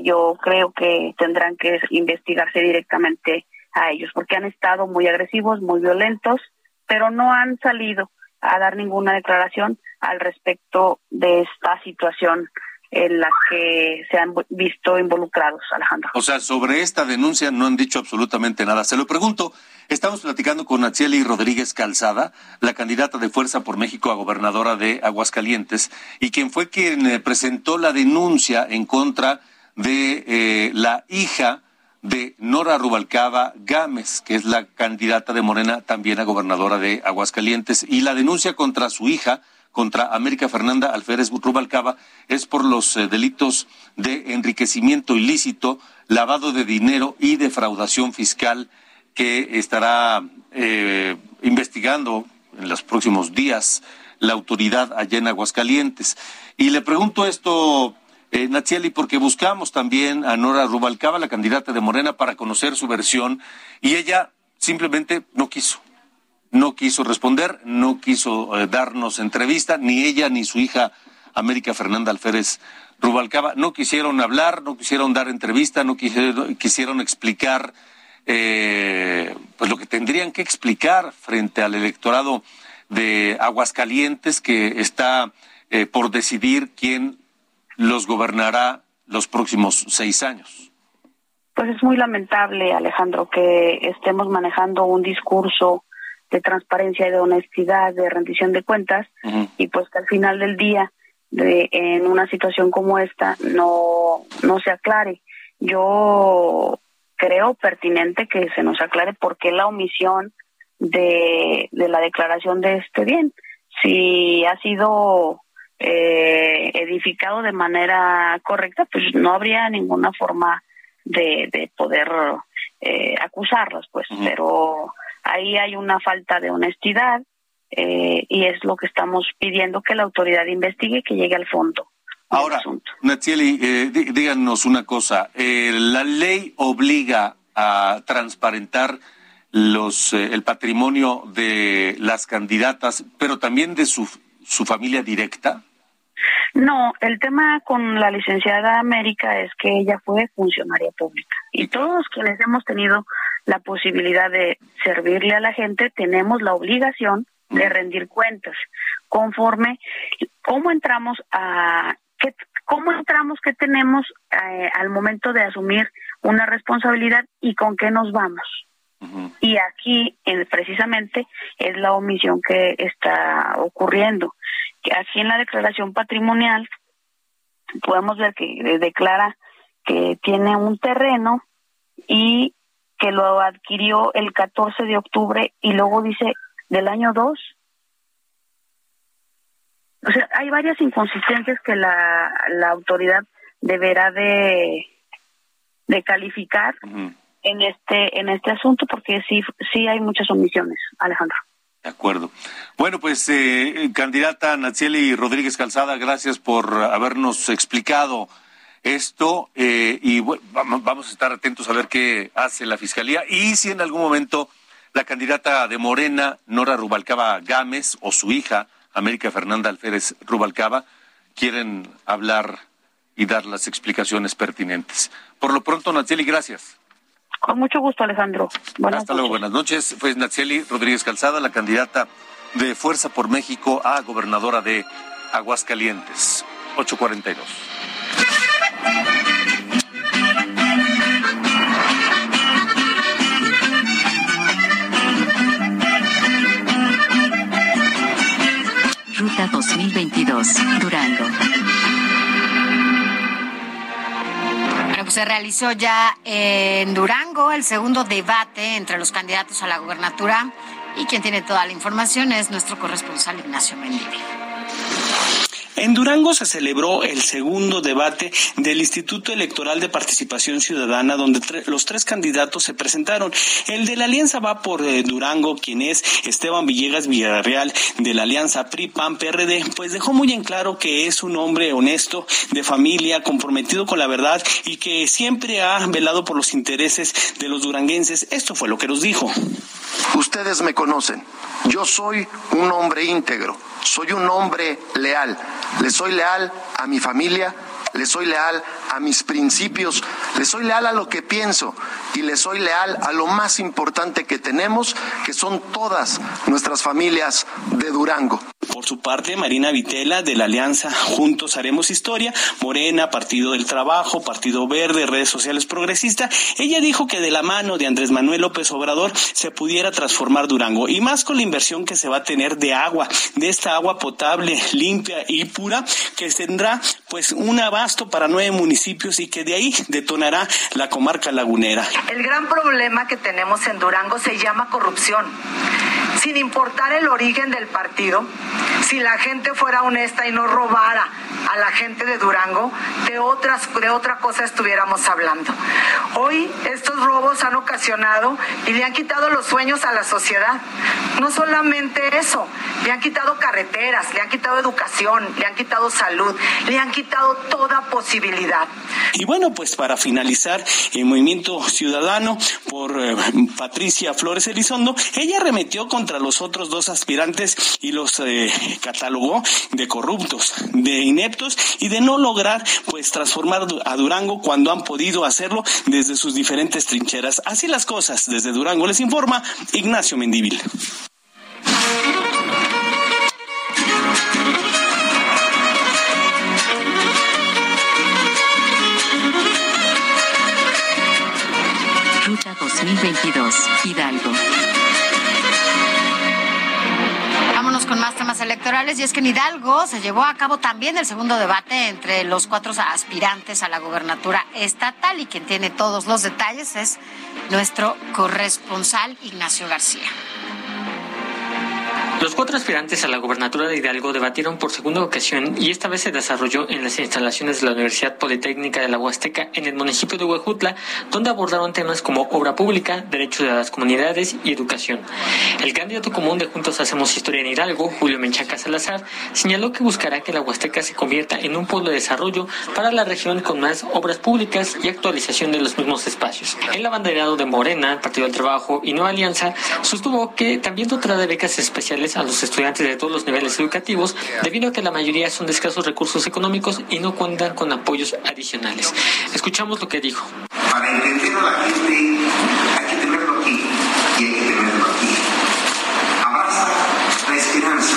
yo creo que tendrán que investigarse directamente a ellos, porque han estado muy agresivos, muy violentos, pero no han salido a dar ninguna declaración al respecto de esta situación en la que se han visto involucrados, Alejandro. O sea, sobre esta denuncia no han dicho absolutamente nada. Se lo pregunto, estamos platicando con Natsieli Rodríguez Calzada, la candidata de Fuerza por México a gobernadora de Aguascalientes, y quien fue quien eh, presentó la denuncia en contra de eh, la hija de Nora Rubalcaba Gámez, que es la candidata de Morena también a gobernadora de Aguascalientes, y la denuncia contra su hija, contra América Fernanda Alférez Rubalcaba, es por los eh, delitos de enriquecimiento ilícito, lavado de dinero y defraudación fiscal que estará eh, investigando en los próximos días la autoridad allá en Aguascalientes. Y le pregunto esto eh, porque buscamos también a Nora Rubalcaba, la candidata de Morena, para conocer su versión y ella simplemente no quiso. No quiso responder, no quiso eh, darnos entrevista, ni ella ni su hija América Fernanda Alférez Rubalcaba no quisieron hablar, no quisieron dar entrevista, no quisieron, explicar eh, pues lo que tendrían que explicar frente al electorado de Aguascalientes que está eh, por decidir quién los gobernará los próximos seis años. Pues es muy lamentable, Alejandro, que estemos manejando un discurso de transparencia y de honestidad, de rendición de cuentas, y pues que al final del día, de, en una situación como esta, no, no se aclare. Yo creo pertinente que se nos aclare por qué la omisión de, de la declaración de este bien. Si ha sido eh, edificado de manera correcta, pues no habría ninguna forma de, de poder eh, acusarlas, pues. Pero ahí hay una falta de honestidad eh, y es lo que estamos pidiendo que la autoridad investigue, que llegue al fondo. Ahora, Natsieli, eh, díganos una cosa. Eh, la ley obliga a transparentar los el patrimonio de las candidatas, pero también de su su familia directa? No, el tema con la licenciada América es que ella fue funcionaria pública. Y todos quienes hemos tenido la posibilidad de servirle a la gente tenemos la obligación de rendir cuentas. Conforme cómo entramos a qué, cómo entramos, qué tenemos eh, al momento de asumir una responsabilidad y con qué nos vamos. Y aquí, precisamente, es la omisión que está ocurriendo. Que aquí en la declaración patrimonial podemos ver que declara que tiene un terreno y que lo adquirió el 14 de octubre y luego dice del año 2. O sea, hay varias inconsistencias que la, la autoridad deberá de, de calificar en este en este asunto porque sí sí hay muchas omisiones, Alejandro. De acuerdo. Bueno, pues eh, candidata Natsieli Rodríguez Calzada, gracias por habernos explicado esto eh, y vamos a estar atentos a ver qué hace la Fiscalía y si en algún momento la candidata de Morena, Nora Rubalcaba Gámez, o su hija, América Fernanda Alférez Rubalcaba, quieren hablar y dar las explicaciones pertinentes. Por lo pronto, Natsieli, gracias. Con mucho gusto, Alejandro. Buenas Hasta luego, buenas noches. Fue Natsieli Rodríguez Calzada, la candidata de Fuerza por México a gobernadora de Aguascalientes. 842. Ruta 2022, Durango. Se realizó ya en Durango el segundo debate entre los candidatos a la gubernatura y quien tiene toda la información es nuestro corresponsal Ignacio Mendívil. En Durango se celebró el segundo debate del Instituto Electoral de Participación Ciudadana, donde los tres candidatos se presentaron. El de la Alianza va por eh, Durango, quien es Esteban Villegas Villarreal de la Alianza PRI-PAN-PRD, pues dejó muy en claro que es un hombre honesto, de familia, comprometido con la verdad y que siempre ha velado por los intereses de los duranguenses. Esto fue lo que nos dijo. Ustedes me conocen. Yo soy un hombre íntegro, soy un hombre leal. Le soy leal a mi familia, le soy leal a mis principios, le soy leal a lo que pienso y le soy leal a lo más importante que tenemos, que son todas nuestras familias de Durango. Por su parte, Marina Vitela de la Alianza Juntos Haremos Historia, Morena, Partido del Trabajo, Partido Verde, Redes Sociales Progresista, ella dijo que de la mano de Andrés Manuel López Obrador se pudiera transformar Durango y más con la inversión que se va a tener de agua, de esta agua potable, limpia y pura, que tendrá pues un abasto para nueve municipios y que de ahí detonará la comarca lagunera. El gran problema que tenemos en Durango se llama corrupción sin importar el origen del partido, si la gente fuera honesta y no robara a la gente de Durango, de, otras, de otra cosa estuviéramos hablando. Hoy estos robos han ocasionado y le han quitado los sueños a la sociedad. No solamente eso, le han quitado carreteras, le han quitado educación, le han quitado salud, le han quitado toda posibilidad. Y bueno, pues para finalizar, el movimiento ciudadano por eh, Patricia Flores Elizondo, ella remetió contra los otros dos aspirantes y los eh, catalogó de corruptos, de ineptos y de no lograr pues transformar a Durango cuando han podido hacerlo desde sus diferentes trincheras. Así las cosas, desde Durango les informa Ignacio Mendívil. Ruta 2022, Hidalgo. Con más temas electorales y es que en Hidalgo se llevó a cabo también el segundo debate entre los cuatro aspirantes a la gobernatura estatal y quien tiene todos los detalles es nuestro corresponsal Ignacio García. Los cuatro aspirantes a la gobernatura de Hidalgo debatieron por segunda ocasión y esta vez se desarrolló en las instalaciones de la Universidad Politécnica de la Huasteca en el municipio de Huejutla, donde abordaron temas como obra pública, derechos de las comunidades y educación. El candidato común de Juntos Hacemos Historia en Hidalgo, Julio Menchaca Salazar, señaló que buscará que la Huasteca se convierta en un pueblo de desarrollo para la región con más obras públicas y actualización de los mismos espacios. El abanderado de Morena, Partido del Trabajo y Nueva Alianza sostuvo que también dotará de becas especiales a los estudiantes de todos los niveles educativos, debido a que la mayoría son de escasos recursos económicos y no cuentan con apoyos adicionales. Escuchamos lo que dijo. Para entender a la gente hay que tenerlo aquí y hay que tenerlo aquí. Abraza la esperanza,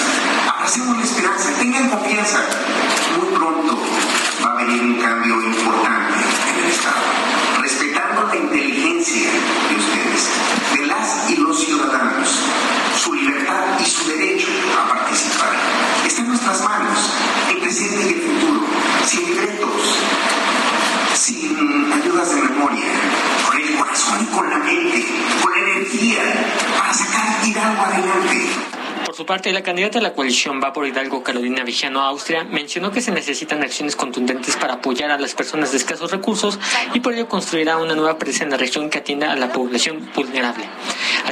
abracemos la esperanza, tengan confianza. Muy pronto va a venir un cambio importante en el Estado, respetando la inteligencia de ustedes, de las y los ciudadanos su libertad y su derecho a participar. Está en nuestras manos, el presente y el futuro, sin retos, sin ayudas de memoria, con el corazón y con la mente, con la energía para sacar Hidalgo adelante. Por su parte, la candidata de la coalición Va por Hidalgo, Carolina Vigiano Austria, mencionó que se necesitan acciones contundentes para apoyar a las personas de escasos recursos y por ello construirá una nueva presa en la región que atienda a la población vulnerable.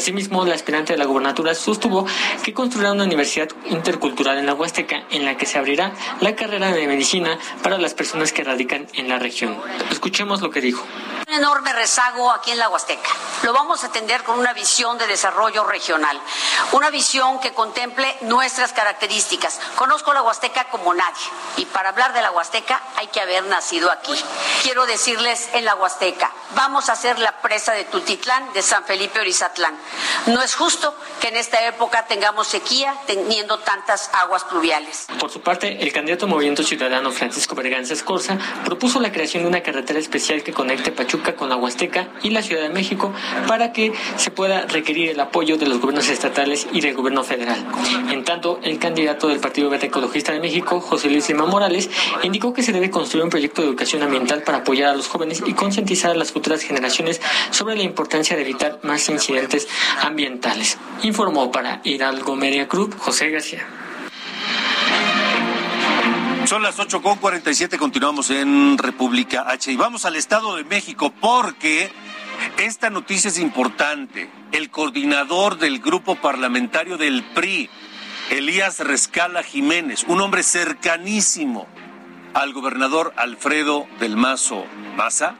Asimismo, la aspirante de la gobernatura sostuvo que construirá una universidad intercultural en la Huasteca en la que se abrirá la carrera de medicina para las personas que radican en la región. Escuchemos lo que dijo. Un enorme rezago aquí en la Huasteca. Lo vamos a atender con una visión de desarrollo regional, una visión que contemple nuestras características. Conozco la Huasteca como nadie y para hablar de la Huasteca hay que haber nacido aquí. Quiero decirles en la Huasteca, vamos a hacer la presa de Tultitlán, de San Felipe Orizatlán. No es justo que en esta época tengamos sequía teniendo tantas aguas pluviales. Por su parte, el candidato Movimiento Ciudadano Francisco Berganza Escorza propuso la creación de una carretera especial que conecte Pachuca con la Huasteca y la Ciudad de México para que se pueda requerir el apoyo de los gobiernos estatales y del gobierno federal. En tanto, el candidato del Partido Verde Ecologista de México, José Luis Lima Morales, indicó que se debe construir un proyecto de educación ambiental para apoyar a los jóvenes y concientizar a las futuras generaciones sobre la importancia de evitar más incidentes ambientales. Informó para Hidalgo Media Group José García. Son las 8 con 47, continuamos en República H. Y vamos al Estado de México porque esta noticia es importante. El coordinador del grupo parlamentario del PRI, Elías Rescala Jiménez, un hombre cercanísimo al gobernador Alfredo del Mazo Maza,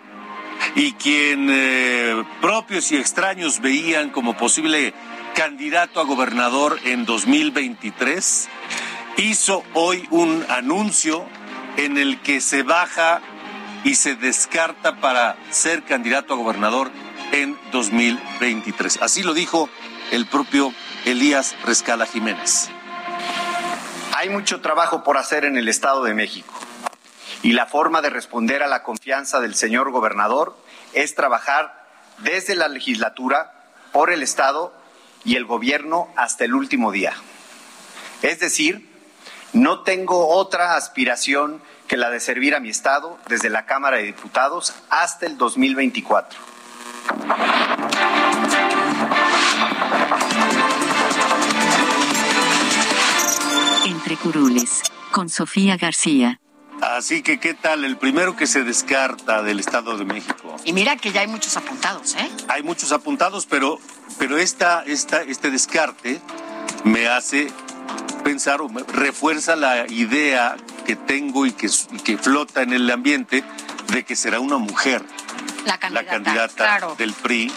y quien eh, propios y extraños veían como posible candidato a gobernador en 2023, hizo hoy un anuncio en el que se baja y se descarta para ser candidato a gobernador en 2023. Así lo dijo el propio Elías Rescala Jiménez. Hay mucho trabajo por hacer en el Estado de México y la forma de responder a la confianza del señor gobernador es trabajar desde la legislatura, por el Estado y el gobierno hasta el último día. Es decir, no tengo otra aspiración que la de servir a mi Estado desde la Cámara de Diputados hasta el 2024. Entre curules, con Sofía García. Así que, ¿qué tal? El primero que se descarta del Estado de México. Y mira que ya hay muchos apuntados, ¿eh? Hay muchos apuntados, pero, pero esta, esta, este descarte me hace pensar o me refuerza la idea que tengo y que, que flota en el ambiente de que será una mujer la candidata, candidata del PRI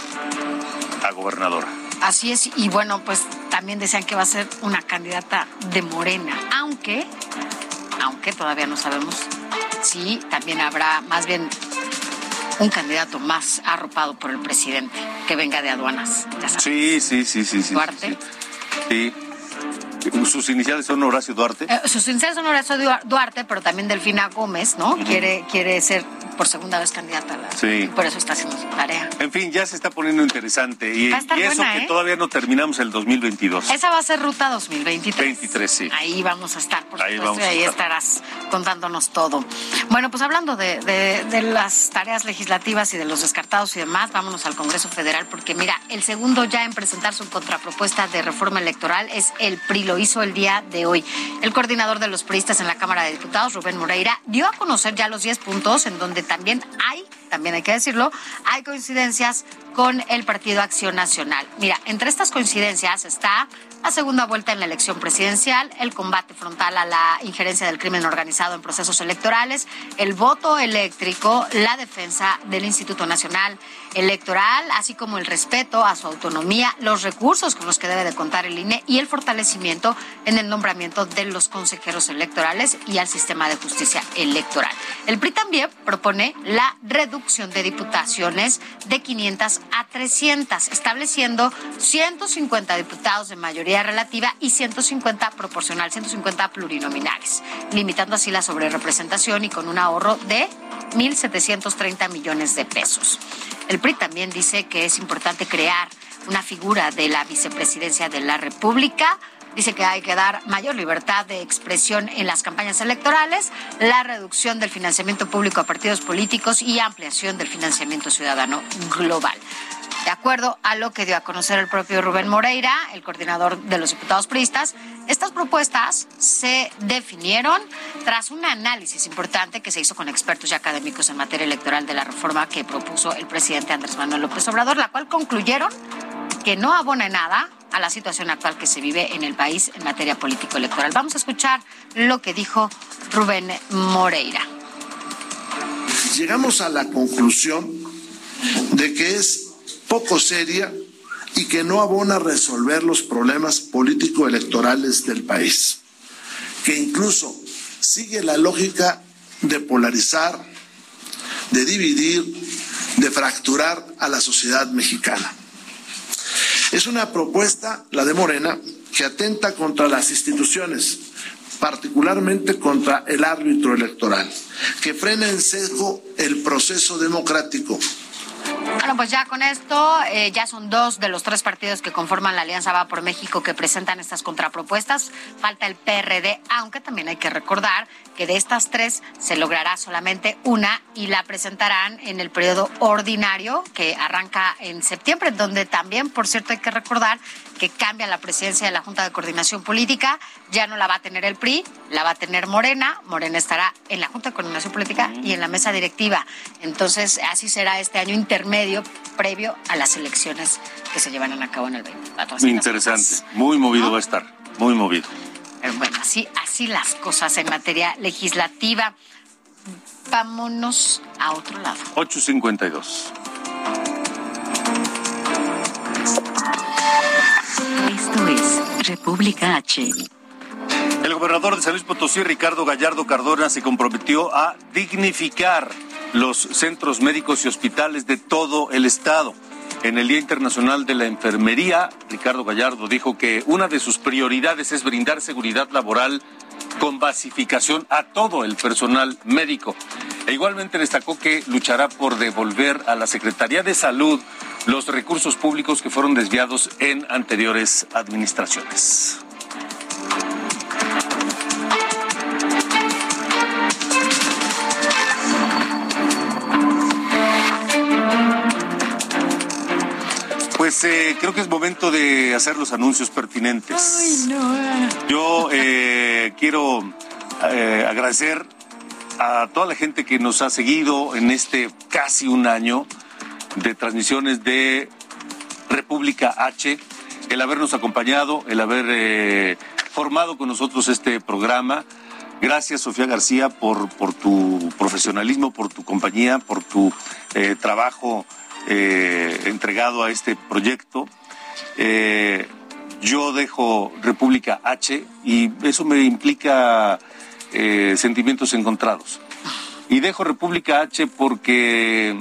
a gobernadora. Así es, y bueno, pues también decían que va a ser una candidata de Morena, aunque, aunque todavía no sabemos si también habrá más bien un candidato más arropado por el presidente que venga de aduanas. Sí, sí, sí, sí, sí. Duarte. sí. Sus iniciales son Horacio Duarte. Eh, sus iniciales son Horacio Duarte, pero también Delfina Gómez, ¿no? quiere, quiere ser por segunda vez candidata a la. Sí. Por eso está haciendo su tarea. En fin, ya se está poniendo interesante. Y, Va a estar y eso buena, que ¿eh? todavía no terminamos el 2022. Esa va a ser ruta 2023. 23, sí. Ahí vamos a estar, por Ahí supuesto, vamos y ahí estar. estarás contándonos todo. Bueno, pues hablando de, de- de las tareas legislativas y de los descartados y demás, vámonos al Congreso Federal, porque mira, el segundo ya en presentar su contrapropuesta de reforma electoral es el PRI, lo hizo el día de hoy. El coordinador de los priistas en la Cámara de Diputados, Rubén Moreira, dio a conocer ya los 10 puntos en donde también hay, también hay que decirlo, hay coincidencias con el Partido Acción Nacional. Mira, entre estas coincidencias está la segunda vuelta en la elección presidencial, el combate frontal a la injerencia del crimen organizado en procesos electorales, el voto eléctrico, la defensa del Instituto Nacional Electoral, así como el respeto a su autonomía, los recursos con los que debe de contar el INE y el fortalecimiento en el nombramiento de los consejeros electorales y al sistema de justicia electoral. El PRI también propone la reducción de diputaciones de 500 a 300, estableciendo 150 diputados de mayoría relativa y 150 proporcional, 150 plurinominales, limitando así la sobrerepresentación y con un ahorro de 1.730 millones de pesos. El PRI también dice que es importante crear una figura de la vicepresidencia de la República. Dice que hay que dar mayor libertad de expresión en las campañas electorales, la reducción del financiamiento público a partidos políticos y ampliación del financiamiento ciudadano global. De acuerdo a lo que dio a conocer el propio Rubén Moreira, el coordinador de los diputados priistas, estas propuestas se definieron tras un análisis importante que se hizo con expertos y académicos en materia electoral de la reforma que propuso el presidente Andrés Manuel López Obrador, la cual concluyeron que no abona nada a la situación actual que se vive en el país en materia político-electoral. Vamos a escuchar lo que dijo Rubén Moreira. llegamos a la conclusión de que es poco seria y que no abona a resolver los problemas político-electorales del país, que incluso sigue la lógica de polarizar, de dividir, de fracturar a la sociedad mexicana. Es una propuesta, la de Morena, que atenta contra las instituciones, particularmente contra el árbitro electoral, que frena en seco el proceso democrático Bueno, pues ya con esto, eh, ya son dos de los tres partidos que conforman la Alianza Va por México que presentan estas contrapropuestas. Falta el PRD, aunque también hay que recordar que de estas tres se logrará solamente una y la presentarán en el periodo ordinario que arranca en septiembre, donde también, por cierto, hay que recordar que cambia la presidencia de la Junta de Coordinación Política, ya no la va a tener el PRI, la va a tener Morena, Morena estará en la Junta de Coordinación Política y en la mesa directiva. Entonces, así será este año intermedio previo a las elecciones que se llevarán a cabo en el 20. Interesante, muy movido va a estar, muy movido. Pero bueno, así, así las cosas en materia legislativa. Vámonos a otro lado. 852. República H. El gobernador de San Luis Potosí, Ricardo Gallardo Cardona, se comprometió a dignificar los centros médicos y hospitales de todo el estado. En el Día Internacional de la Enfermería, Ricardo Gallardo dijo que una de sus prioridades es brindar seguridad laboral con basificación a todo el personal médico. E igualmente destacó que luchará por devolver a la Secretaría de Salud los recursos públicos que fueron desviados en anteriores administraciones. Pues eh, creo que es momento de hacer los anuncios pertinentes. Yo eh, quiero eh, agradecer a toda la gente que nos ha seguido en este casi un año de transmisiones de República H, el habernos acompañado, el haber formado con nosotros este programa. Gracias, Sofía García, por, por tu profesionalismo, por tu compañía, por tu trabajo eh, entregado a este proyecto. Eh, yo dejo República H y eso me implica eh, sentimientos encontrados. Y dejo República H porque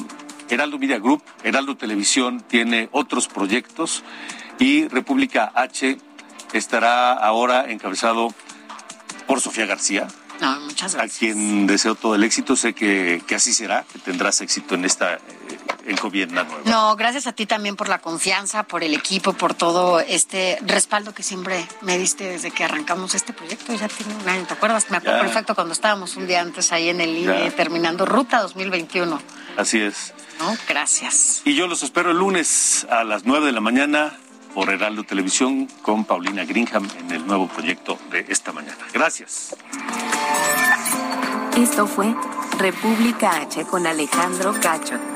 Heraldo Media Group, Heraldo Televisión tiene otros proyectos y República H estará ahora encabezado por Sofía García, muchas gracias. A quien deseo todo el éxito, sé que, que así será, que tendrás éxito en esta eh, encomienda nueva. No, gracias a ti también por la confianza, por el equipo, por todo este respaldo que siempre me diste desde que arrancamos este proyecto. Ya tiene un año, ¿te acuerdas? Me acuerdo perfecto cuando estábamos un día antes ahí en el INE terminando Ruta 2021. Así es. No, gracias. Y yo los espero el lunes a las 9 de la mañana por Heraldo Televisión con Paulina Greenham en el nuevo proyecto de esta mañana. Gracias. Esto fue República H con Alejandro Cacho.